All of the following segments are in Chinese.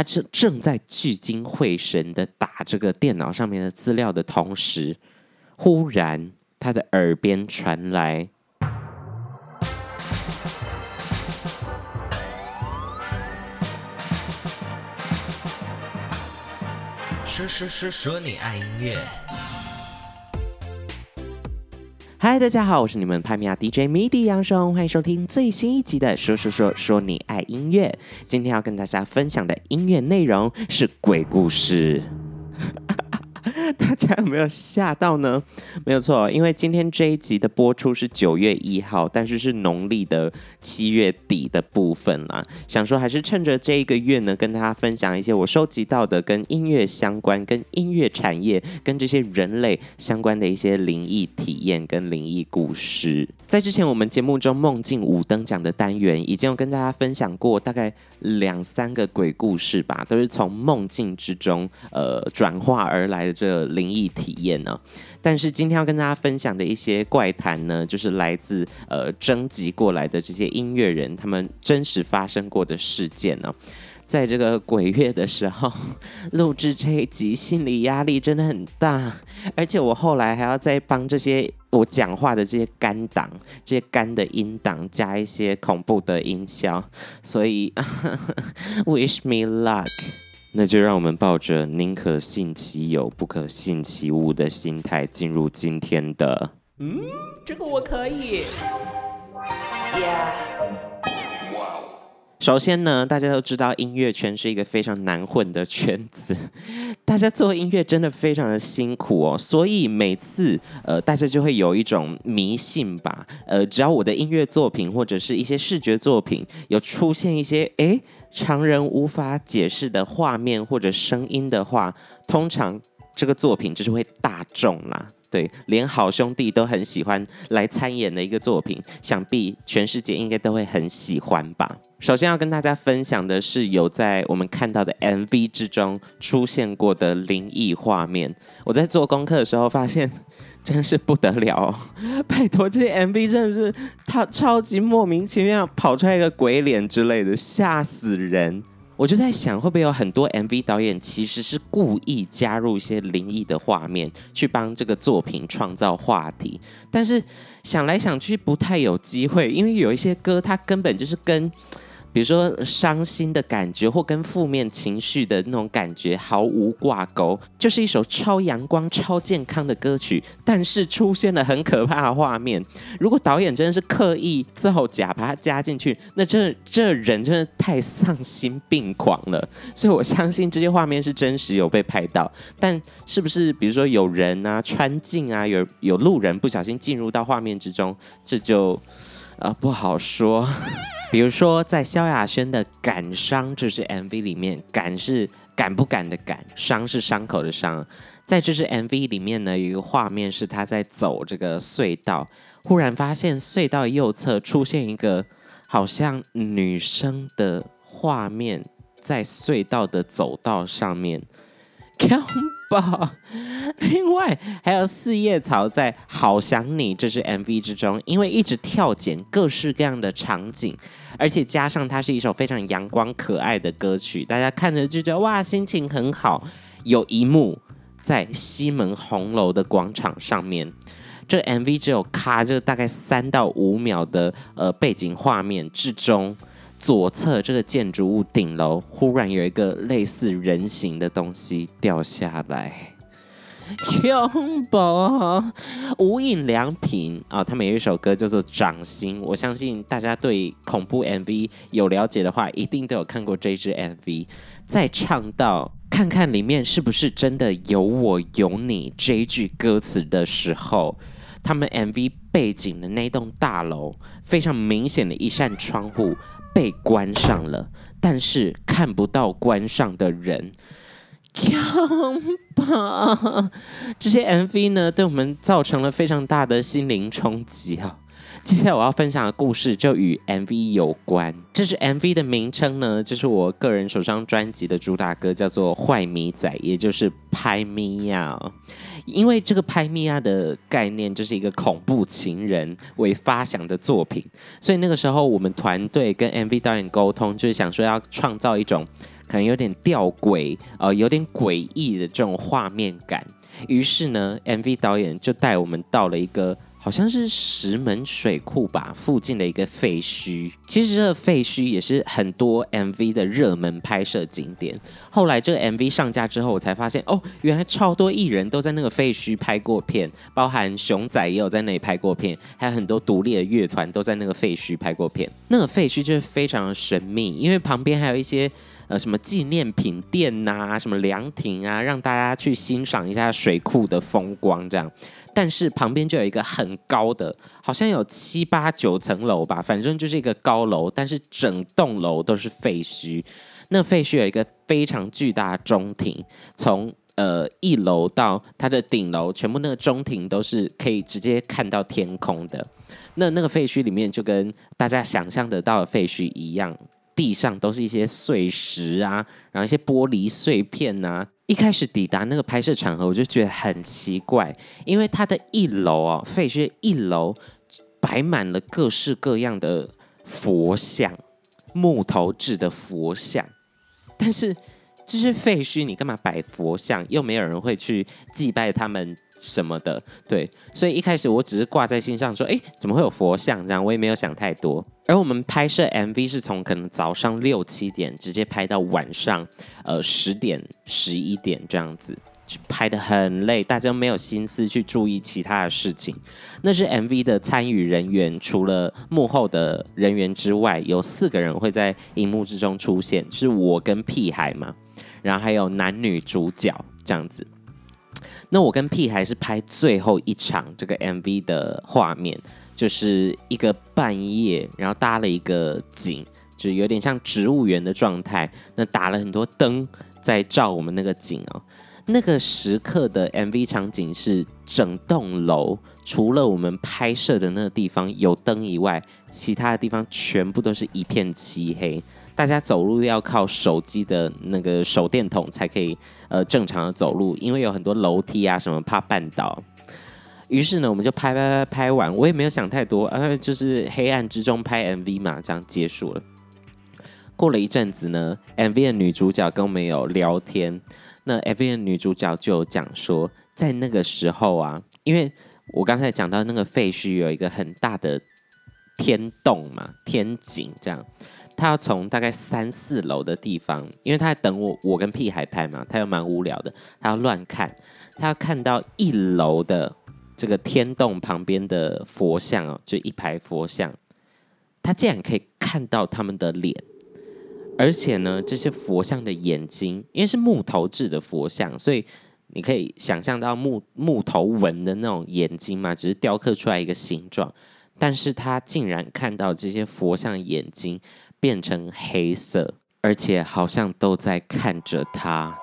他正正在聚精会神的打这个电脑上面的资料的同时，忽然他的耳边传来。说说说说你爱音乐。嗨，大家好，我是你们派米亚 DJ MIDI 杨松，欢迎收听最新一集的《说说说说你爱音乐》。今天要跟大家分享的音乐内容是鬼故事。大家有没有吓到呢？没有错，因为今天这一集的播出是九月一号，但是是农历的七月底的部分啦。想说还是趁着这一个月呢，跟大家分享一些我收集到的跟音乐相关、跟音乐产业、跟这些人类相关的一些灵异体验跟灵异故事。在之前我们节目中梦境五灯奖的单元，已经有跟大家分享过大概两三个鬼故事吧，都是从梦境之中呃转化而来的这灵异体验呢，但是今天要跟大家分享的一些怪谈呢，就是来自呃征集过来的这些音乐人他们真实发生过的事件呢。在这个鬼月的时候 录制这一集，心理压力真的很大，而且我后来还要再帮这些我讲话的这些干档、这些干的音档加一些恐怖的音效，所以 wish me luck。那就让我们抱着宁可信其有，不可信其无的心态进入今天的。嗯，这个我可以。Yeah. 首先呢，大家都知道音乐圈是一个非常难混的圈子，大家做音乐真的非常的辛苦哦，所以每次呃，大家就会有一种迷信吧，呃，只要我的音乐作品或者是一些视觉作品有出现一些诶。常人无法解释的画面或者声音的话，通常这个作品就是会大众啦。对，连好兄弟都很喜欢来参演的一个作品，想必全世界应该都会很喜欢吧。首先要跟大家分享的是有在我们看到的 MV 之中出现过的灵异画面。我在做功课的时候发现。真是不得了哦！拜托，这些 MV 真的是他超级莫名其妙跑出来一个鬼脸之类的，吓死人！我就在想，会不会有很多 MV 导演其实是故意加入一些灵异的画面，去帮这个作品创造话题？但是想来想去，不太有机会，因为有一些歌，它根本就是跟。比如说伤心的感觉，或跟负面情绪的那种感觉毫无挂钩，就是一首超阳光、超健康的歌曲，但是出现了很可怕的画面。如果导演真的是刻意造假把它加进去，那这这人真的太丧心病狂了。所以我相信这些画面是真实有被拍到，但是不是比如说有人啊穿镜啊，有有路人不小心进入到画面之中，这就啊、不好说。比如说，在萧亚轩的《感伤》这支 MV 里面，“感”是敢不敢的“感”，“伤”是伤口的“伤”。在这支 MV 里面呢，有一个画面是他在走这个隧道，忽然发现隧道右侧出现一个好像女生的画面，在隧道的走道上面。另外还有四叶草在《好想你》这支 MV 之中，因为一直跳剪各式各样的场景，而且加上它是一首非常阳光可爱的歌曲，大家看着就觉得哇，心情很好。有一幕在西门红楼的广场上面，这 MV 只有卡这大概三到五秒的呃背景画面之中。左侧这个建筑物顶楼忽然有一个类似人形的东西掉下来，拥抱！无印良品啊，他们有一首歌叫做《掌心》，我相信大家对恐怖 MV 有了解的话，一定都有看过这支 MV。在唱到“看看里面是不是真的有我有你”这一句歌词的时候，他们 MV 背景的那栋大楼非常明显的一扇窗户。被关上了，但是看不到关上的人。恐怖！这些 MV 呢，对我们造成了非常大的心灵冲击啊。接下来我要分享的故事就与 MV 有关。这是 MV 的名称呢，就是我个人首张专辑的主打歌，叫做《坏米仔》，也就是拍咪呀。因为这个拍咪呀的概念就是一个恐怖情人为发想的作品，所以那个时候我们团队跟 MV 导演沟通，就是想说要创造一种可能有点吊诡，呃，有点诡异的这种画面感。于是呢，MV 导演就带我们到了一个。好像是石门水库吧，附近的一个废墟。其实这个废墟也是很多 MV 的热门拍摄景点。后来这个 MV 上架之后，我才发现哦，原来超多艺人都在那个废墟拍过片，包含熊仔也有在那里拍过片，还有很多独立的乐团都在那个废墟拍过片。那个废墟就是非常的神秘，因为旁边还有一些呃什么纪念品店呐、啊，什么凉亭啊，让大家去欣赏一下水库的风光这样。但是旁边就有一个很高的，好像有七八九层楼吧，反正就是一个高楼，但是整栋楼都是废墟。那废墟有一个非常巨大的中庭，从呃一楼到它的顶楼，全部那个中庭都是可以直接看到天空的。那那个废墟里面就跟大家想象得到的废墟一样，地上都是一些碎石啊，然后一些玻璃碎片啊。一开始抵达那个拍摄场合，我就觉得很奇怪，因为它的一楼哦，废墟一楼摆满了各式各样的佛像，木头制的佛像，但是这是废墟，你干嘛摆佛像？又没有人会去祭拜他们。什么的，对，所以一开始我只是挂在心上说，哎，怎么会有佛像这样？我也没有想太多。而我们拍摄 MV 是从可能早上六七点直接拍到晚上，呃，十点十一点这样子，拍得很累，大家没有心思去注意其他的事情。那是 MV 的参与人员，除了幕后的人员之外，有四个人会在荧幕之中出现，是我跟屁孩嘛，然后还有男女主角这样子。那我跟屁孩是拍最后一场这个 MV 的画面，就是一个半夜，然后搭了一个景，就有点像植物园的状态。那打了很多灯在照我们那个景哦。那个时刻的 MV 场景是整栋楼除了我们拍摄的那个地方有灯以外，其他的地方全部都是一片漆黑。大家走路要靠手机的那个手电筒才可以，呃，正常的走路，因为有很多楼梯啊什么，怕绊倒。于是呢，我们就拍拍拍拍完，我也没有想太多，呃，就是黑暗之中拍 MV 嘛，这样结束了。过了一阵子呢，MV 的女主角跟我们有聊天，那 MV 的女主角就讲说，在那个时候啊，因为我刚才讲到那个废墟有一个很大的天洞嘛，天井这样。他要从大概三四楼的地方，因为他在等我，我跟屁孩拍嘛，他又蛮无聊的，他要乱看，他要看到一楼的这个天洞旁边的佛像哦，就一排佛像，他竟然可以看到他们的脸，而且呢，这些佛像的眼睛，因为是木头制的佛像，所以你可以想象到木木头纹的那种眼睛嘛，只是雕刻出来一个形状，但是他竟然看到这些佛像眼睛。变成黑色，而且好像都在看着他。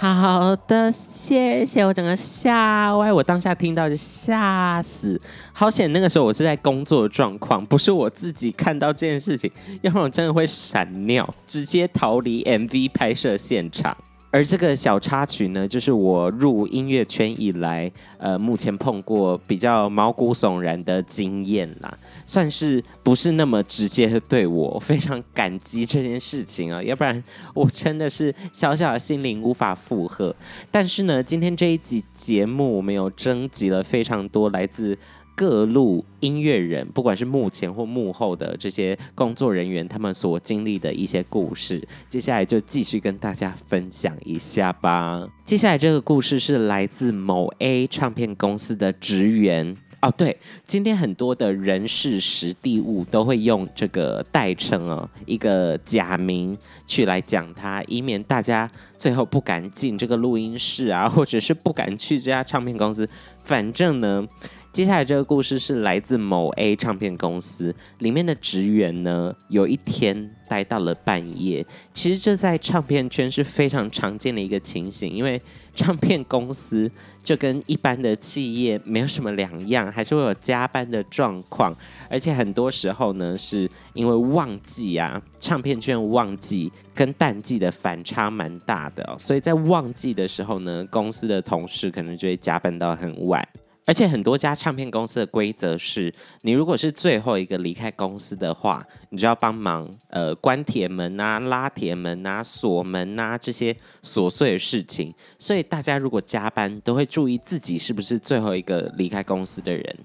好的，谢谢。我整个吓歪，我当下听到就吓死。好险，那个时候我是在工作状况，不是我自己看到这件事情，要不然我真的会闪尿，直接逃离 MV 拍摄现场。而这个小插曲呢，就是我入音乐圈以来，呃，目前碰过比较毛骨悚然的经验啦，算是不是那么直接的对我，非常感激这件事情啊，要不然我真的是小小的心灵无法负荷。但是呢，今天这一集节目，我们有征集了非常多来自。各路音乐人，不管是幕前或幕后的这些工作人员，他们所经历的一些故事，接下来就继续跟大家分享一下吧。接下来这个故事是来自某 A 唱片公司的职员哦。对，今天很多的人事实地物都会用这个代称哦，一个假名去来讲他，以免大家最后不敢进这个录音室啊，或者是不敢去这家唱片公司。反正呢。接下来这个故事是来自某 A 唱片公司里面的职员呢，有一天待到了半夜。其实这在唱片圈是非常常见的一个情形，因为唱片公司就跟一般的企业没有什么两样，还是会有加班的状况。而且很多时候呢，是因为旺季啊，唱片圈旺季跟淡季的反差蛮大的，所以在旺季的时候呢，公司的同事可能就会加班到很晚。而且很多家唱片公司的规则是，你如果是最后一个离开公司的话，你就要帮忙呃关铁门啊、拉铁门啊、锁门啊这些琐碎的事情。所以大家如果加班，都会注意自己是不是最后一个离开公司的人。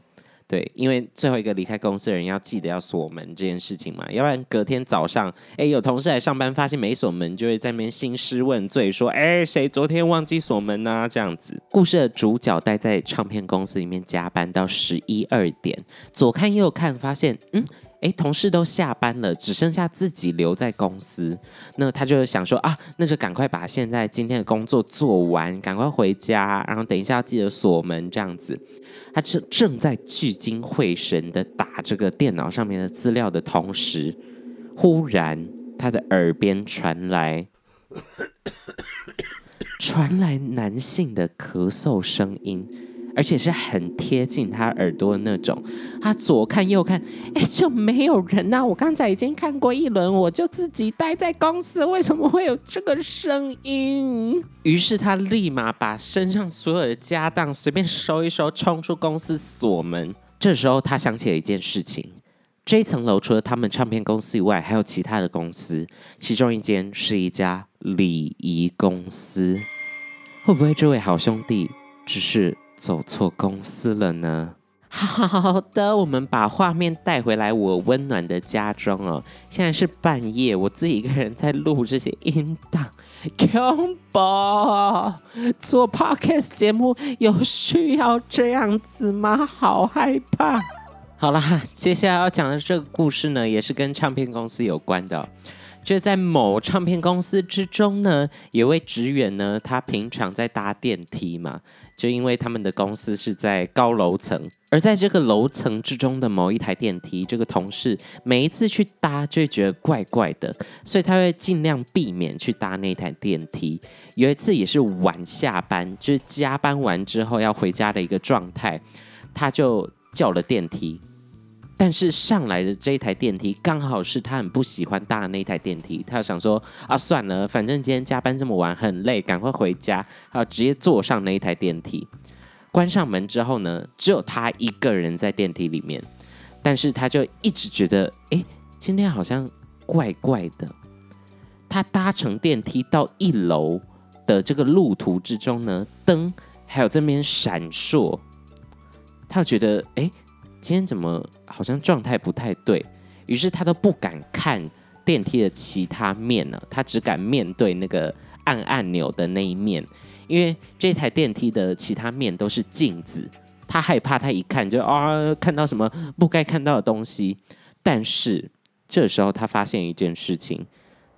对，因为最后一个离开公司的人要记得要锁门这件事情嘛，要不然隔天早上，哎，有同事来上班发现没锁门，就会在那边兴师问罪，说，哎，谁昨天忘记锁门呢？这样子。故事的主角待在唱片公司里面加班到十一二点，左看右看，发现，嗯。哎，同事都下班了，只剩下自己留在公司。那他就想说啊，那就赶快把现在今天的工作做完，赶快回家，然后等一下要记得锁门这样子。他正正在聚精会神的打这个电脑上面的资料的同时，忽然他的耳边传来 传来男性的咳嗽声音。而且是很贴近他耳朵的那种，他左看右看，哎，就没有人呐、我刚才已经看过一轮，我就自己待在公司，为什么会有这个声音？于是他立马把身上所有的家当随便收一收，冲出公司锁门。这时候他想起了一件事情：这一层楼除了他们唱片公司以外，还有其他的公司，其中一间是一家礼仪公司。会不会这位好兄弟只是？走错公司了呢。好的，我们把画面带回来，我温暖的家中哦。现在是半夜，我自己一个人在录这些音档。恐怖！做 podcast 节目有需要这样子吗？好害怕。好啦，接下来要讲的这个故事呢，也是跟唱片公司有关的。就在某唱片公司之中呢，有位职员呢，他平常在搭电梯嘛，就因为他们的公司是在高楼层，而在这个楼层之中的某一台电梯，这个同事每一次去搭就会觉得怪怪的，所以他会尽量避免去搭那台电梯。有一次也是晚下班，就是加班完之后要回家的一个状态，他就叫了电梯。但是上来的这一台电梯刚好是他很不喜欢搭的那一台电梯，他想说啊，算了，反正今天加班这么晚很累，赶快回家，啊，直接坐上那一台电梯。关上门之后呢，只有他一个人在电梯里面，但是他就一直觉得，哎，今天好像怪怪的。他搭乘电梯到一楼的这个路途之中呢，灯还有这边闪烁，他就觉得，哎。今天怎么好像状态不太对？于是他都不敢看电梯的其他面呢，他只敢面对那个按按钮的那一面，因为这台电梯的其他面都是镜子，他害怕他一看就啊看到什么不该看到的东西。但是这时候他发现一件事情，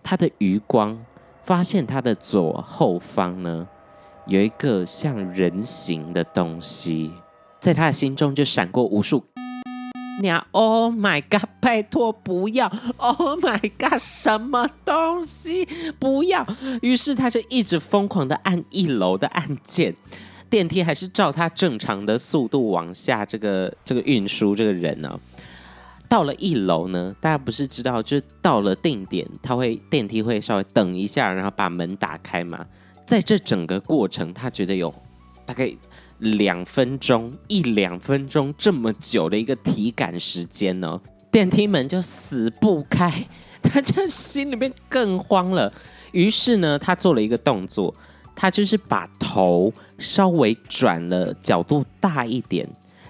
他的余光发现他的左后方呢有一个像人形的东西。在他的心中就闪过无数娘，Oh my God！拜托不要！Oh my God！什么东西？不要！于是他就一直疯狂的按一楼的按键，电梯还是照他正常的速度往下这个这个运输这个人呢、到了一楼呢，大家不是知道，就到了定点，他会电梯会稍微等一下，然后把门打开嘛。在这整个过程，他觉得有大概。两分钟，一两分钟这么久的一个体感时间呢，电梯门就死不开，他就心里面更慌了。于是呢，他做了一个动作，他就是把头稍微转了角度大一点，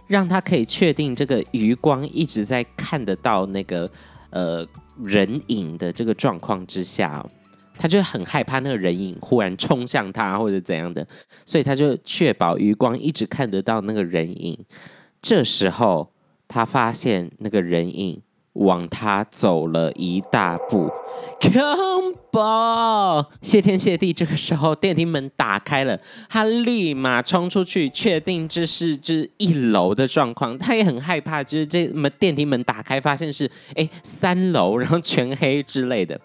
让他可以确定这个余光一直在看得到那个呃人影的这个状况之下。他就很害怕那个人影忽然冲向他或者怎样的，所以他就确保余光一直看得到那个人影。这时候他发现那个人影往他走了一大步，combo！谢天谢地，这个时候电梯门打开了，他立马冲出去，确定这是这一楼的状况。他也很害怕，就是这门电梯门打开，发现是哎三楼，然后全黑之类的。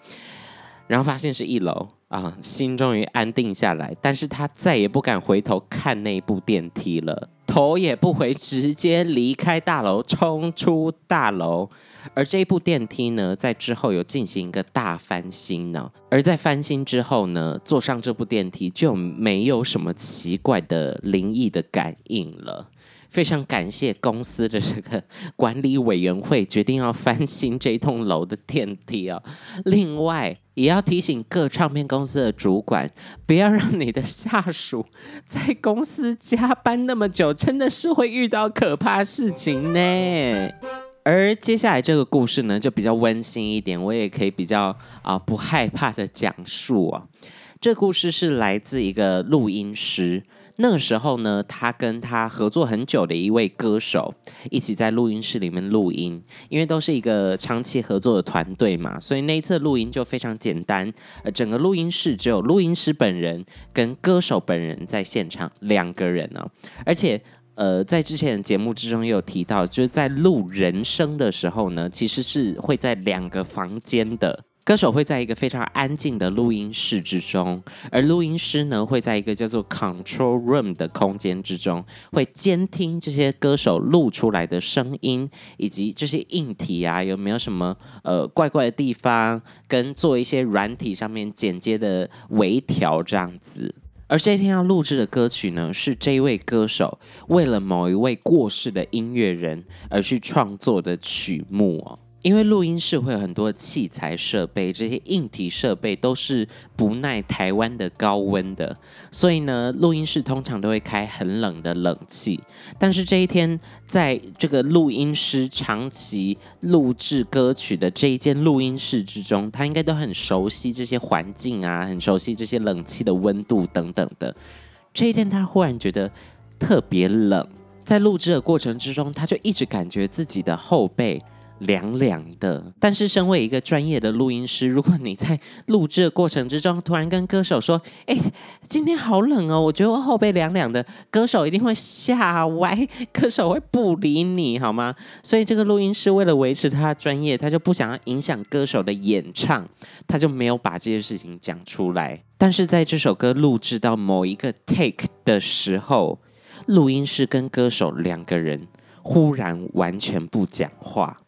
然后发现是一楼啊，心终于安定下来，但是他再也不敢回头看那部电梯了，头也不回，直接离开大楼，冲出大楼。而这部电梯呢，在之后有进行一个大翻新呢，而在翻新之后呢，坐上这部电梯就没有什么奇怪的灵异的感应了。非常感谢公司的这个管理委员会决定要翻新这栋楼的电梯哦。另外，也要提醒各唱片公司的主管，不要让你的下属在公司加班那么久，真的是会遇到可怕事情呢。而接下来这个故事呢，就比较温馨一点，我也可以比较啊、不害怕的讲述啊。这故事是来自一个录音师。那个时候呢，他跟他合作很久的一位歌手一起在录音室里面录音，因为都是一个长期合作的团队嘛，所以那一次录音就非常简单。呃，整个录音室只有录音师本人跟歌手本人在现场两个人呢，而且呃，在之前的节目之中也有提到，就是在录人声的时候呢，其实是会在两个房间的。歌手会在一个非常安静的录音室之中，而录音师呢会在一个叫做 control room 的空间之中，会监听这些歌手录出来的声音，以及这些硬体啊有没有什么呃怪怪的地方，跟做一些软体上面剪接的微调这样子。而这一天要录制的歌曲呢，是这一位歌手为了某一位过世的音乐人而去创作的曲目哦。因为录音室会有很多器材设备，这些硬体设备都是不耐台湾的高温的，所以呢，录音室通常都会开很冷的冷气。但是这一天，在这个录音师长期录制歌曲的这一间录音室之中，他应该都很熟悉这些环境啊，很熟悉这些冷气的温度等等的。这一天，他忽然觉得特别冷，在录制的过程之中，他就一直感觉自己的后背。凉凉的，但是身为一个专业的录音师，如果你在录制的过程之中突然跟歌手说：“哎，今天好冷哦，我觉得我后背凉凉的。”歌手一定会吓歪，歌手会不理你，好吗？所以这个录音师为了维持他的专业，他就不想要影响歌手的演唱，他就没有把这些事情讲出来。但是在这首歌录制到某一个 take 的时候，录音师跟歌手两个人忽然完全不讲话。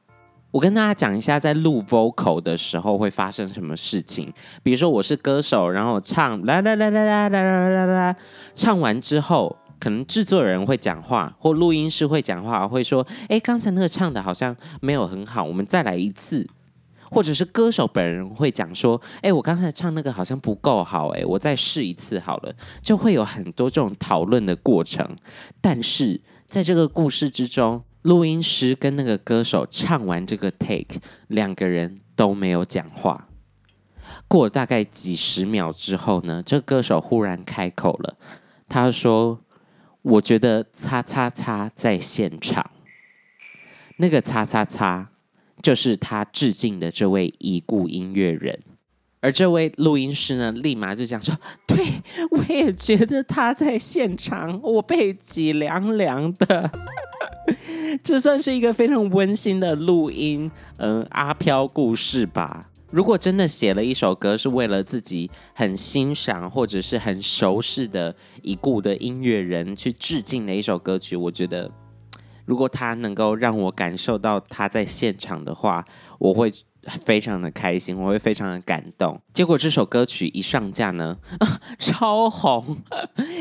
我跟大家讲一下，在录 vocal 的时候会发生什么事情。比如说，我是歌手，然后唱啦啦啦啦啦啦啦啦啦，唱完之后，可能制作人会讲话，或录音师会讲话，会说：“哎，刚才那个唱的好像没有很好，我们再来一次。”或者是歌手本人会讲说：“哎，我刚才唱那个好像不够好，哎，我再试一次好了。”就会有很多这种讨论的过程。但是在这个故事之中，录音师跟那个歌手唱完这个 take，两个人都没有讲话。过了大概几十秒之后呢，这个歌手忽然开口了，他说：“我觉得叉叉叉在现场，那个叉叉叉就是他致敬的这位已故音乐人。”而这位录音师呢，立马就讲说：“对，我也觉得他在现场，我背脊凉凉的。” 这算是一个非常温馨的录音，嗯，阿飘故事吧。如果真的写了一首歌，是为了自己很欣赏或者是很熟悉的已故的音乐人去致敬的一首歌曲，我觉得，如果他能够让我感受到他在现场的话，我会。非常的开心，我会非常的感动。结果这首歌曲一上架呢，超红，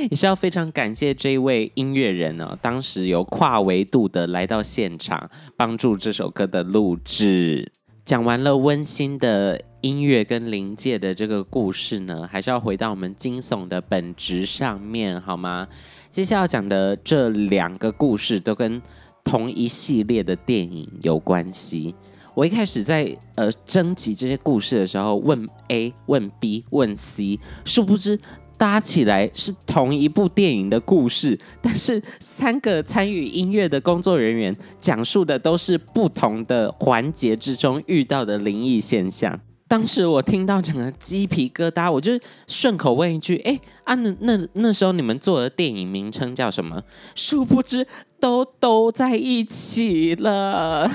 也是要非常感谢这一位音乐人哦，当时有跨维度的来到现场，帮助这首歌的录制。讲完了温馨的音乐跟灵界的这个故事呢，还是要回到我们惊悚的本质上面，好吗？接下来要讲的这两个故事都跟同一系列的电影有关系。我一开始在呃征集这些故事的时候，问 A 问 B 问 C，殊不知搭起来是同一部电影的故事，但是三个参与音乐的工作人员讲述的都是不同的环节之中遇到的灵异现象。当时我听到整个鸡皮疙瘩，我就顺口问一句：“哎啊，那那那时候你们做的电影名称叫什么？”殊不知都都在一起了。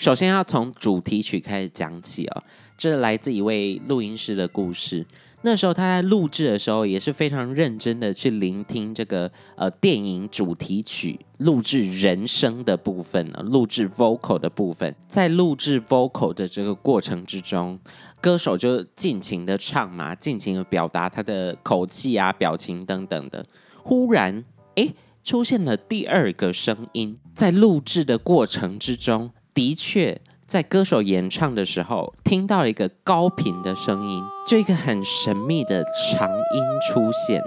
首先要从主题曲开始讲起哦，这来自一位录音师的故事。那时候他在录制的时候也是非常认真的去聆听这个呃电影主题曲录制人声的部分呢，录制 vocal 的部分。在录制 vocal 的这个过程之中，歌手就尽情的唱嘛，尽情的表达他的口气啊、表情等等的。忽然，诶。出现了第二个声音，在录制的过程之中，的确在歌手演唱的时候听到一个高频的声音，就一个很神秘的长音出现，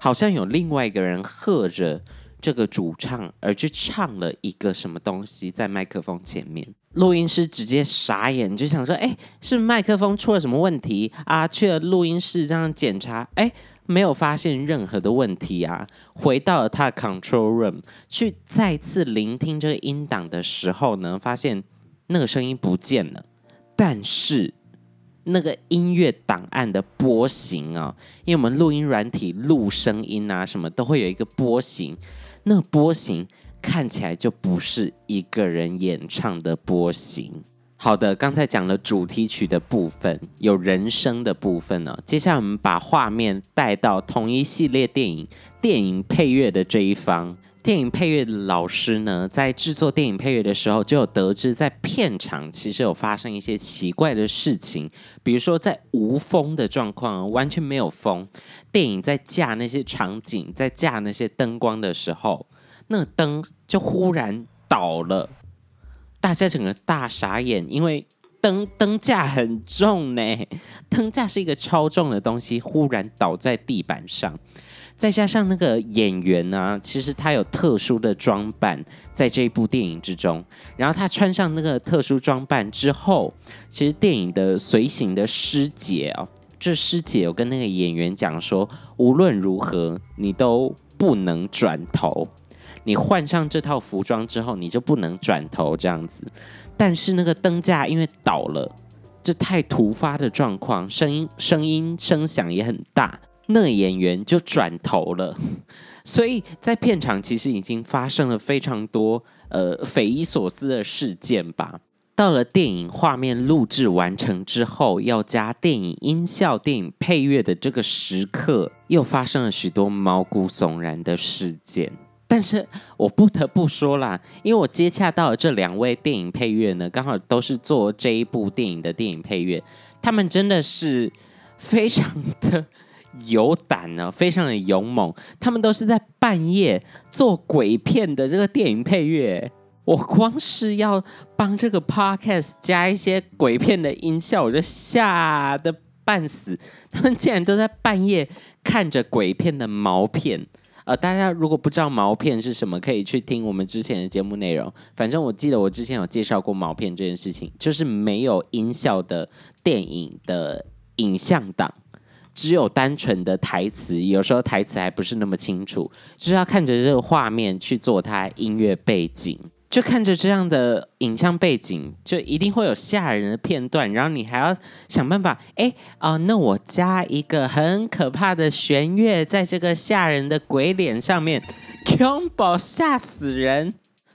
好像有另外一个人和着这个主唱而去唱了一个什么东西在麦克风前面。录音师直接傻眼，就想说：“哎，是麦克风出了什么问题啊？”去了录音室这样检查，哎。没有发现任何的问题啊！回到了他的 control room 去再次聆听这个音档的时候呢，发现那个声音不见了，但是那个音乐档案的波形啊，因为我们录音软体录声音啊，什么都会有一个波形，那个波形看起来就不是一个人演唱的波形。好的，刚才讲了主题曲的部分，有人声的部分呢。接下来我们把画面带到同一系列电影电影配乐的这一方。电影配乐的老师呢，在制作电影配乐的时候，就有得知在片场其实有发生一些奇怪的事情，比如说在无风的状况，完全没有风，电影在架那些场景，在架那些灯光的时候，那个灯就忽然倒了。大家整个大傻眼，因为灯灯架很重呢，灯架是一个超重的东西，忽然倒在地板上，再加上那个演员呢、啊，其实他有特殊的装扮在这一部电影之中，然后他穿上那个特殊装扮之后，其实电影的随行的师姐哦，这师姐有跟那个演员讲说，无论如何你都不能转头。你换上这套服装之后，你就不能转头这样子。但是那个灯架因为倒了，这太突发的状况，声音声音声响也很大，那演员就转头了。所以在片场其实已经发生了非常多呃匪夷所思的事件吧。到了电影画面录制完成之后，要加电影音效、电影配乐的这个时刻，又发生了许多毛骨悚然的事件。但是我不得不说啦，因为我接洽到的这两位电影配乐呢，刚好都是做这一部电影的电影配乐，他们真的是非常的有胆呢，非常的勇猛。他们都是在半夜做鬼片的这个电影配乐，我光是要帮这个 podcast 加一些鬼片的音效，我就吓得半死。他们竟然都在半夜看着鬼片的毛片。呃，大家如果不知道毛片是什么，可以去听我们之前的节目内容。反正我记得我之前有介绍过毛片这件事情，就是没有音效的电影的影像档，只有单纯的台词，有时候台词还不是那么清楚，就是要看着这个画面去做它音乐背景。就看着这样的影像背景，就一定会有吓人的片段，然后你还要想办法，哎，哦，那我加一个很可怕的弦乐在这个吓人的鬼脸上面，恐怖吓死人。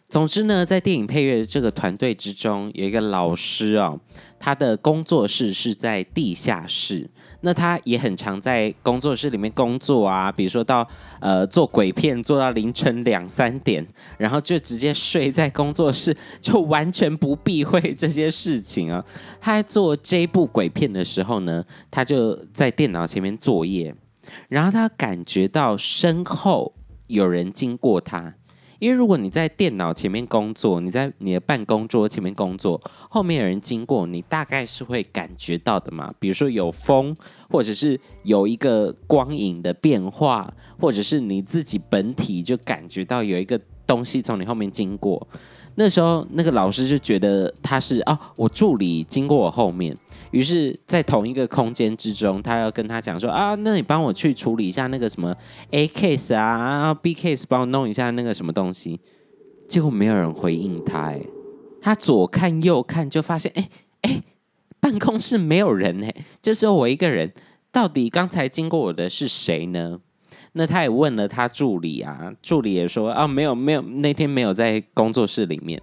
总之呢，在电影配乐的这个团队之中，有一个老师哦，他的工作室是在地下室。那他也很常在工作室里面工作啊，比如说到呃做鬼片做到凌晨两三点，然后就直接睡在工作室，就完全不避讳这些事情啊。他在做这部鬼片的时候呢，他就在电脑前面作业，然后他感觉到身后有人经过他。因为如果你在电脑前面工作，你在你的办公桌前面工作，后面有人经过，你大概是会感觉到的嘛。比如说有风，或者是有一个光影的变化，或者是你自己本体就感觉到有一个东西从你后面经过。那时候，那个老师就觉得他是啊，我助理经过我后面，于是，在同一个空间之中，他要跟他讲说啊，那你帮我去处理一下那个什么 A case 啊，B case 帮我弄一下那个什么东西。结果没有人回应他，哎，他左看右看，就发现，哎哎，办公室没有人，哎，就只有我一个人。到底刚才经过我的是谁呢？那他也问了他助理啊，助理也说啊，没有没有，那天没有在工作室里面。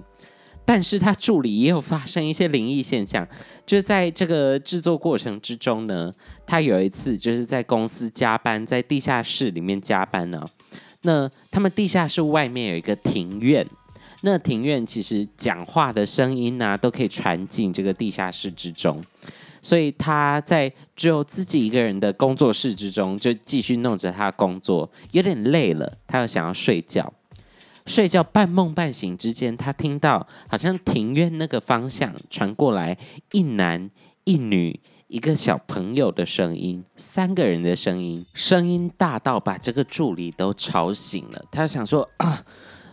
但是他助理也有发生一些灵异现象，就在这个制作过程之中呢，他有一次就是在公司加班，在地下室里面加班呢。那他们地下室外面有一个庭院，那庭院其实讲话的声音啊，都可以传进这个地下室之中。所以他在只有自己一个人的工作室之中，就继续弄着他的工作，有点累了，他又想要睡觉。睡觉半梦半醒之间，他听到好像庭院那个方向传过来一男一女一个小朋友的声音，三个人的声音，声音大到把这个助理都吵醒了。他想说啊，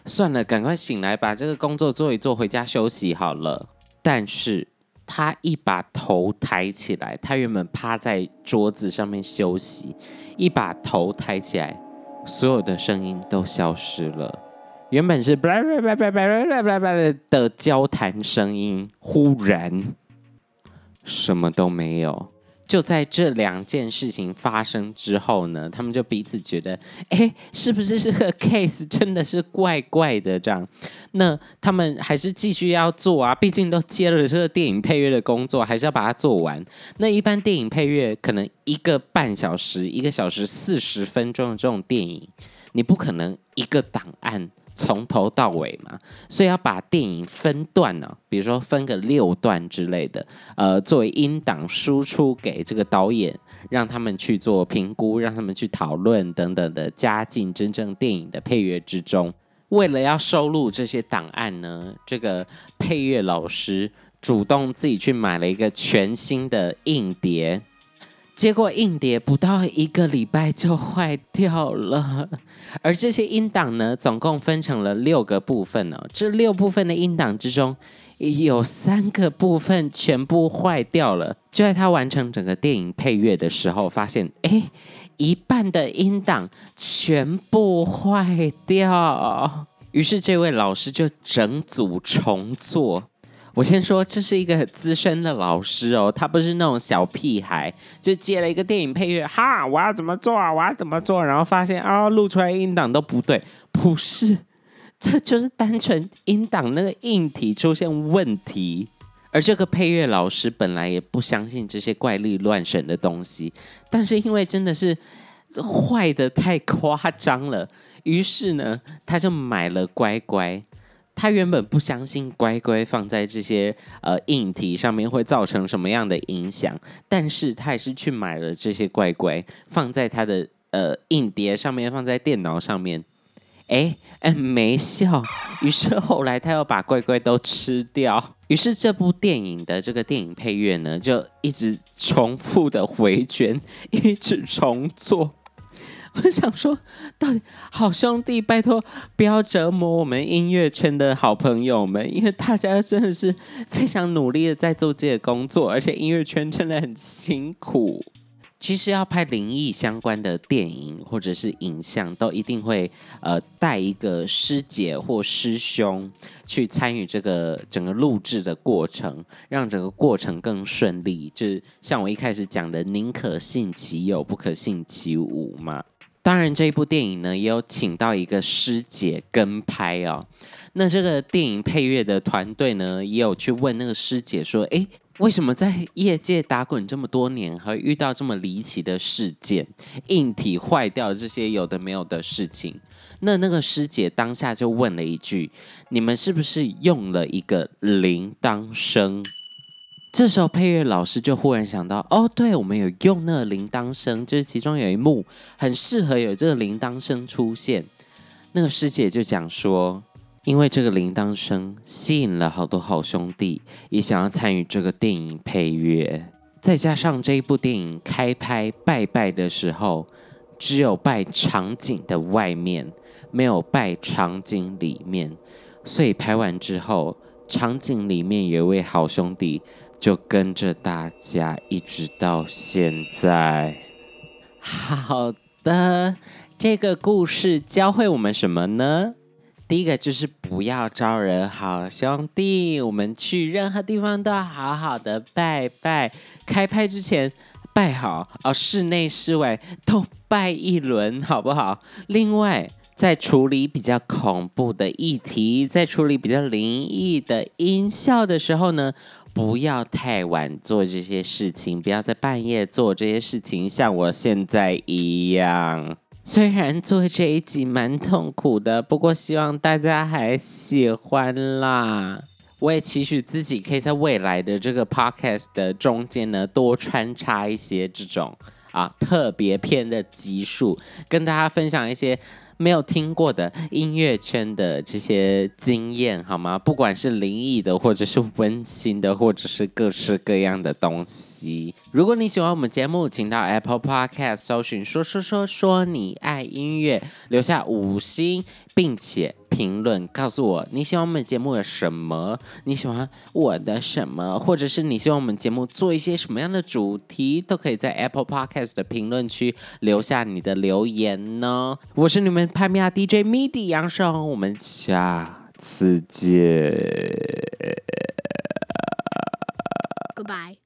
算了，赶快醒来，把这个工作做一做，回家休息好了。但是。他一把头抬起来，他原本趴在桌子上面休息，一把头抬起来，所有的声音都消失了。原本是叭叭叭叭叭叭叭的交谈声音，忽然什么都没有。就在这两件事情发生之后呢，他们就彼此觉得，哎，是不是这个 case 真的是怪怪的这样？那他们还是继续要做啊，毕竟都接了这个电影配乐的工作，还是要把它做完。那一般电影配乐可能一个半小时、一个小时四十分钟的这种电影，你不可能一个档案。从头到尾嘛，所以要把电影分段呢、比如说分个六段之类的，呃，作为音档输出给这个导演，让他们去做评估，让他们去讨论等等的，加进真正电影的配乐之中。为了要收录这些档案呢，这个配乐老师主动自己去买了一个全新的硬碟。结果硬碟不到一个礼拜就坏掉了，而这些音档呢，总共分成了六个部分哦。这六部分的音档之中，有三个部分全部坏掉了。就在他完成整个电影配乐的时候，发现，哎，一半的音档全部坏掉。于是这位老师就整组重做。我先说，这是一个很资深的老师哦，他不是那种小屁孩，就接了一个电影配乐，哈，我要怎么做啊？我要怎么做？然后发现啊，录出来音档都不对，不是，这就是单纯音档那个硬体出现问题。而这个配乐老师本来也不相信这些怪力乱神的东西，但是因为真的是坏得太夸张了，于是呢，他就买了乖乖。他原本不相信乖乖放在这些呃硬体上面会造成什么样的影响，但是他还是去买了这些乖乖放在他的呃硬碟上面，放在电脑上面，哎哎没效，于是后来他又把乖乖都吃掉，于是这部电影的这个电影配乐呢就一直重复的回圈，一直重做。我想说，到底好兄弟，拜托不要折磨我们音乐圈的好朋友们，因为大家真的是非常努力的在做这个工作，而且音乐圈真的很辛苦。其实要拍灵异相关的电影或者是影像，都一定会呃带一个师姐或师兄去参与这个整个录制的过程，让整个过程更顺利。就是像我一开始讲的，宁可信其有，不可信其无嘛。当然，这一部电影呢，也有请到一个师姐跟拍哦。那这个电影配乐的团队呢，也有去问那个师姐说：“诶，为什么在业界打滚这么多年，还遇到这么离奇的事件，硬体坏掉这些有的没有的事情？”那那个师姐当下就问了一句：“你们是不是用了一个铃铛声？”这时候配乐老师就忽然想到，哦，对，我们有用那个铃铛声，就是其中有一幕很适合有这个铃铛声出现。那个师姐就讲说，因为这个铃铛声吸引了好多好兄弟，也想要参与这个电影配乐，再加上这一部电影开拍拜拜的时候，只有拜场景的外面，没有拜场景里面，所以拍完之后，场景里面有一位好兄弟。就跟着大家一直到现在。好的，这个故事教会我们什么呢？第一个就是不要招惹好兄弟，我们去任何地方都要好好的拜拜。开拍之前拜好哦，室内室外都拜一轮，好不好？另外，在处理比较恐怖的议题，在处理比较灵异的音效的时候呢，不要太晚做这些事情，不要在半夜做这些事情，像我现在一样。虽然做这一集蛮痛苦的，不过希望大家还喜欢啦。我也期许自己可以在未来的这个 podcast 的中间呢，多穿插一些这种啊特别篇的集数，跟大家分享一些没有听过的音乐圈的这些经验，好吗？不管是灵异的，或者是温馨的，或者是各式各样的东西。如果你喜欢我们节目，请到 Apple Podcast 搜寻说说说说你爱音乐，留下五星，并且评论告诉我你喜欢我们节目的什么，你喜欢我的什么，或者是你希望我们节目做一些什么样的主题，都可以在 Apple Podcast 的评论区留下你的留言呢。我是你们潘米亚 DJ MIDI 杨胜，我们下次见。Goodbye。